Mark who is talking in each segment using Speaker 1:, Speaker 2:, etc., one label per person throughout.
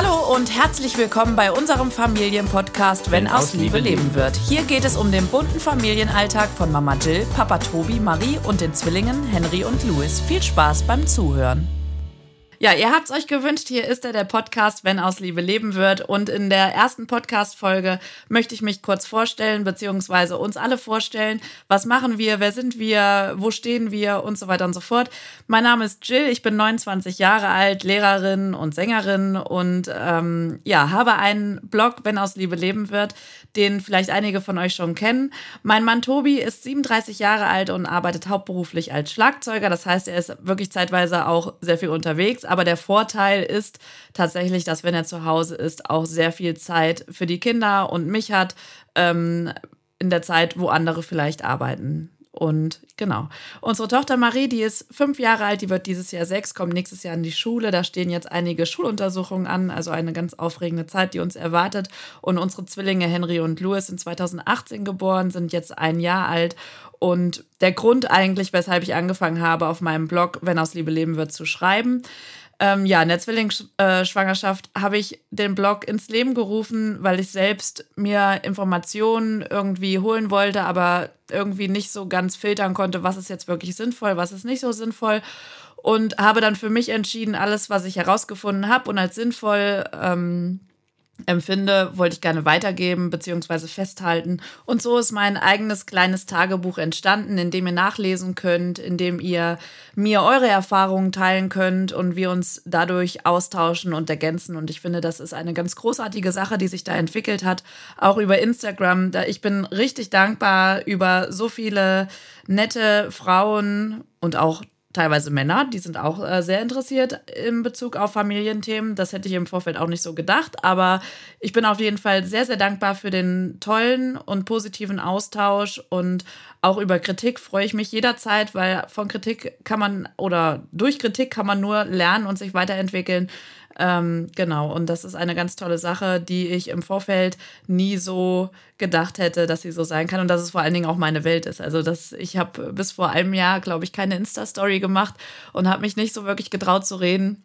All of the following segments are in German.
Speaker 1: Hallo und herzlich willkommen bei unserem Familienpodcast Wenn aus Liebe leben wird. Hier geht es um den bunten Familienalltag von Mama Jill, Papa Tobi, Marie und den Zwillingen Henry und Louis. Viel Spaß beim Zuhören. Ja, ihr habt es euch gewünscht. Hier ist er, der Podcast, wenn aus Liebe leben wird. Und in der ersten Podcast-Folge möchte ich mich kurz vorstellen, beziehungsweise uns alle vorstellen. Was machen wir? Wer sind wir? Wo stehen wir? Und so weiter und so fort. Mein Name ist Jill. Ich bin 29 Jahre alt, Lehrerin und Sängerin und ähm, ja, habe einen Blog, wenn aus Liebe leben wird, den vielleicht einige von euch schon kennen. Mein Mann Tobi ist 37 Jahre alt und arbeitet hauptberuflich als Schlagzeuger. Das heißt, er ist wirklich zeitweise auch sehr viel unterwegs aber der Vorteil ist tatsächlich, dass wenn er zu Hause ist, auch sehr viel Zeit für die Kinder und mich hat ähm, in der Zeit, wo andere vielleicht arbeiten. Und genau. Unsere Tochter Marie, die ist fünf Jahre alt, die wird dieses Jahr sechs, kommt nächstes Jahr in die Schule. Da stehen jetzt einige Schuluntersuchungen an, also eine ganz aufregende Zeit, die uns erwartet. Und unsere Zwillinge Henry und Louis sind 2018 geboren, sind jetzt ein Jahr alt. Und der Grund eigentlich, weshalb ich angefangen habe, auf meinem Blog, wenn aus Liebe leben wird, zu schreiben, ähm, ja, in der Zwillingsschwangerschaft habe ich den Blog ins Leben gerufen, weil ich selbst mir Informationen irgendwie holen wollte, aber irgendwie nicht so ganz filtern konnte, was ist jetzt wirklich sinnvoll, was ist nicht so sinnvoll. Und habe dann für mich entschieden, alles, was ich herausgefunden habe und als sinnvoll ähm, empfinde, wollte ich gerne weitergeben bzw. festhalten. Und so ist mein eigenes kleines Tagebuch entstanden, in dem ihr nachlesen könnt, in dem ihr mir eure Erfahrungen teilen könnt und wir uns dadurch austauschen und ergänzen. Und ich finde, das ist eine ganz großartige Sache, die sich da entwickelt hat, auch über Instagram. Ich bin richtig dankbar über so viele nette Frauen und auch teilweise Männer, die sind auch äh, sehr interessiert in Bezug auf Familienthemen. Das hätte ich im Vorfeld auch nicht so gedacht, aber ich bin auf jeden Fall sehr, sehr dankbar für den tollen und positiven Austausch und auch über Kritik freue ich mich jederzeit, weil von Kritik kann man oder durch Kritik kann man nur lernen und sich weiterentwickeln. Ähm, genau, und das ist eine ganz tolle Sache, die ich im Vorfeld nie so gedacht hätte, dass sie so sein kann und dass es vor allen Dingen auch meine Welt ist. Also, dass ich habe bis vor einem Jahr, glaube ich, keine Insta-Story gemacht und habe mich nicht so wirklich getraut zu reden.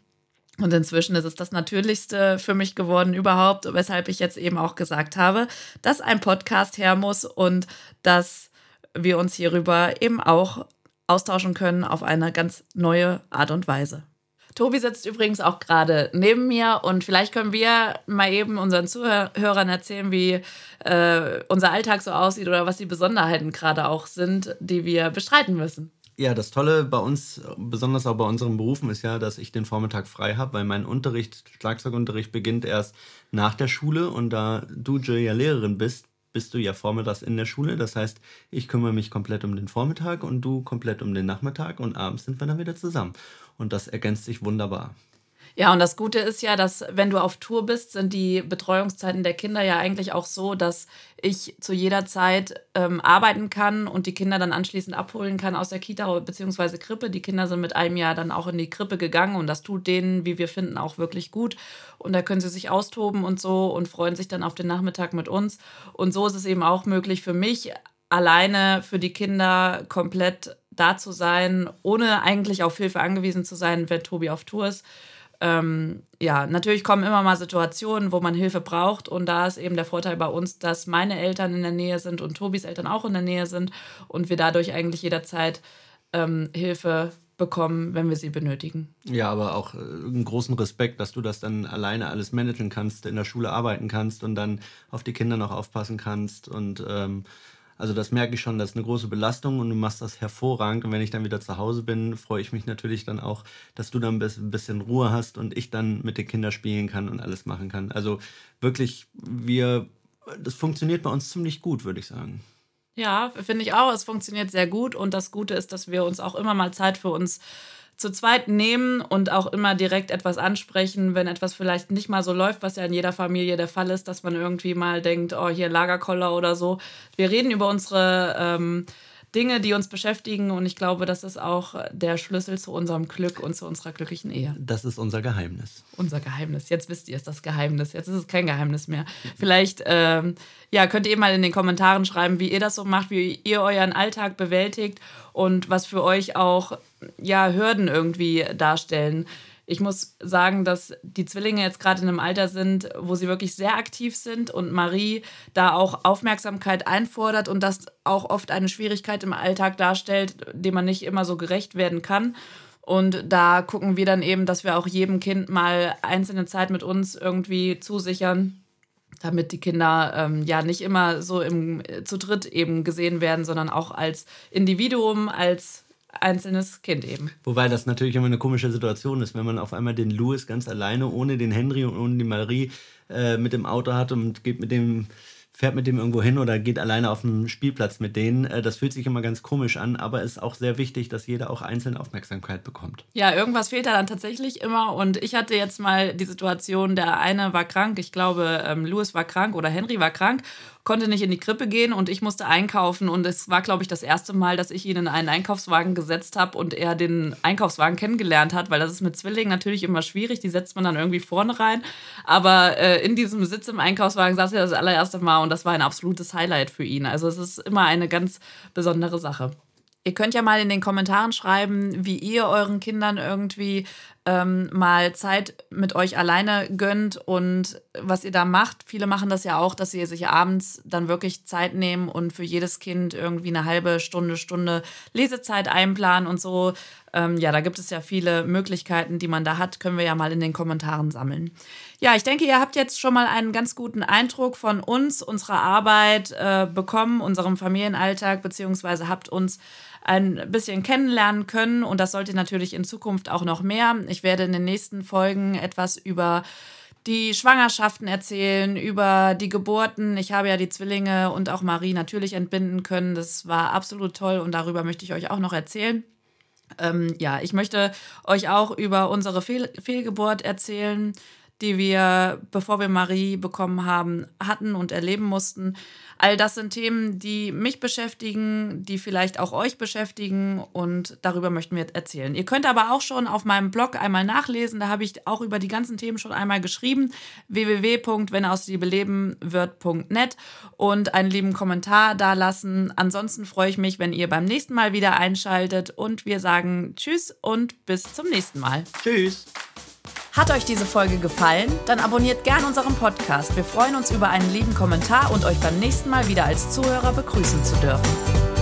Speaker 1: Und inzwischen ist es das Natürlichste für mich geworden überhaupt, weshalb ich jetzt eben auch gesagt habe, dass ein Podcast her muss und dass wir uns hierüber eben auch austauschen können auf eine ganz neue Art und Weise. Tobi sitzt übrigens auch gerade neben mir und vielleicht können wir mal eben unseren Zuhörern erzählen, wie äh, unser Alltag so aussieht oder was die Besonderheiten gerade auch sind, die wir bestreiten müssen.
Speaker 2: Ja, das Tolle bei uns, besonders auch bei unseren Berufen, ist ja, dass ich den Vormittag frei habe, weil mein Unterricht, Schlagzeugunterricht beginnt erst nach der Schule und da du Jill ja Lehrerin bist, bist du ja vormittags in der Schule. Das heißt, ich kümmere mich komplett um den Vormittag und du komplett um den Nachmittag und abends sind wir dann wieder zusammen und das ergänzt sich wunderbar.
Speaker 1: Ja, und das Gute ist ja, dass wenn du auf Tour bist, sind die Betreuungszeiten der Kinder ja eigentlich auch so, dass ich zu jeder Zeit ähm, arbeiten kann und die Kinder dann anschließend abholen kann aus der Kita bzw. Krippe. Die Kinder sind mit einem Jahr dann auch in die Krippe gegangen und das tut denen, wie wir finden, auch wirklich gut. Und da können sie sich austoben und so und freuen sich dann auf den Nachmittag mit uns. Und so ist es eben auch möglich für mich, alleine für die Kinder komplett da zu sein, ohne eigentlich auf Hilfe angewiesen zu sein, wenn Tobi auf Tour ist. Ähm, ja, natürlich kommen immer mal Situationen, wo man Hilfe braucht. Und da ist eben der Vorteil bei uns, dass meine Eltern in der Nähe sind und Tobis Eltern auch in der Nähe sind und wir dadurch eigentlich jederzeit ähm, Hilfe bekommen, wenn wir sie benötigen.
Speaker 2: Ja, aber auch äh, einen großen Respekt, dass du das dann alleine alles managen kannst, in der Schule arbeiten kannst und dann auf die Kinder noch aufpassen kannst und ähm, also das merke ich schon, das ist eine große Belastung und du machst das hervorragend. Und wenn ich dann wieder zu Hause bin, freue ich mich natürlich dann auch, dass du dann ein bisschen Ruhe hast und ich dann mit den Kindern spielen kann und alles machen kann. Also wirklich, wir, das funktioniert bei uns ziemlich gut, würde ich sagen.
Speaker 1: Ja, finde ich auch. Es funktioniert sehr gut und das Gute ist, dass wir uns auch immer mal Zeit für uns zu zweit nehmen und auch immer direkt etwas ansprechen, wenn etwas vielleicht nicht mal so läuft, was ja in jeder Familie der Fall ist, dass man irgendwie mal denkt, oh, hier Lagerkoller oder so. Wir reden über unsere ähm, Dinge, die uns beschäftigen und ich glaube, das ist auch der Schlüssel zu unserem Glück und zu unserer glücklichen Ehe.
Speaker 2: Das ist unser Geheimnis.
Speaker 1: Unser Geheimnis. Jetzt wisst ihr es, das Geheimnis. Jetzt ist es kein Geheimnis mehr. Vielleicht ähm, ja, könnt ihr mal in den Kommentaren schreiben, wie ihr das so macht, wie ihr euren Alltag bewältigt und was für euch auch ja, Hürden irgendwie darstellen. Ich muss sagen, dass die Zwillinge jetzt gerade in einem Alter sind, wo sie wirklich sehr aktiv sind und Marie da auch Aufmerksamkeit einfordert und das auch oft eine Schwierigkeit im Alltag darstellt, dem man nicht immer so gerecht werden kann. Und da gucken wir dann eben, dass wir auch jedem Kind mal einzelne Zeit mit uns irgendwie zusichern, damit die Kinder ähm, ja nicht immer so im, zu dritt eben gesehen werden, sondern auch als Individuum, als einzelnes Kind eben.
Speaker 2: Wobei das natürlich immer eine komische Situation ist, wenn man auf einmal den Louis ganz alleine, ohne den Henry und ohne die Marie äh, mit dem Auto hat und geht mit dem fährt mit dem irgendwo hin oder geht alleine auf den Spielplatz mit denen. Äh, das fühlt sich immer ganz komisch an, aber es ist auch sehr wichtig, dass jeder auch einzeln Aufmerksamkeit bekommt.
Speaker 1: Ja, irgendwas fehlt da dann tatsächlich immer. Und ich hatte jetzt mal die Situation, der eine war krank, ich glaube, ähm, Louis war krank oder Henry war krank konnte nicht in die Krippe gehen und ich musste einkaufen. Und es war, glaube ich, das erste Mal, dass ich ihn in einen Einkaufswagen gesetzt habe und er den Einkaufswagen kennengelernt hat, weil das ist mit Zwillingen natürlich immer schwierig. Die setzt man dann irgendwie vorne rein. Aber äh, in diesem Sitz im Einkaufswagen saß er das allererste Mal und das war ein absolutes Highlight für ihn. Also es ist immer eine ganz besondere Sache. Ihr könnt ja mal in den Kommentaren schreiben, wie ihr euren Kindern irgendwie ähm, mal Zeit mit euch alleine gönnt und was ihr da macht. Viele machen das ja auch, dass sie sich abends dann wirklich Zeit nehmen und für jedes Kind irgendwie eine halbe Stunde, Stunde Lesezeit einplanen und so. Ähm, ja, da gibt es ja viele Möglichkeiten, die man da hat. Können wir ja mal in den Kommentaren sammeln. Ja, ich denke, ihr habt jetzt schon mal einen ganz guten Eindruck von uns, unserer Arbeit äh, bekommen, unserem Familienalltag, beziehungsweise habt uns ein bisschen kennenlernen können. Und das sollte natürlich in Zukunft auch noch mehr. Ich werde in den nächsten Folgen etwas über die Schwangerschaften erzählen, über die Geburten. Ich habe ja die Zwillinge und auch Marie natürlich entbinden können. Das war absolut toll und darüber möchte ich euch auch noch erzählen. Ähm, ja, ich möchte euch auch über unsere Fehl Fehlgeburt erzählen, die wir, bevor wir Marie bekommen haben, hatten und erleben mussten. All das sind Themen, die mich beschäftigen, die vielleicht auch euch beschäftigen und darüber möchten wir erzählen. Ihr könnt aber auch schon auf meinem Blog einmal nachlesen, da habe ich auch über die ganzen Themen schon einmal geschrieben, www.wennausliebelebenwirt.net und einen lieben Kommentar da lassen. Ansonsten freue ich mich, wenn ihr beim nächsten Mal wieder einschaltet und wir sagen Tschüss und bis zum nächsten Mal.
Speaker 2: Tschüss.
Speaker 1: Hat euch diese Folge gefallen? Dann abonniert gern unseren Podcast. Wir freuen uns über einen lieben Kommentar und euch beim nächsten Mal wieder als Zuhörer begrüßen zu dürfen.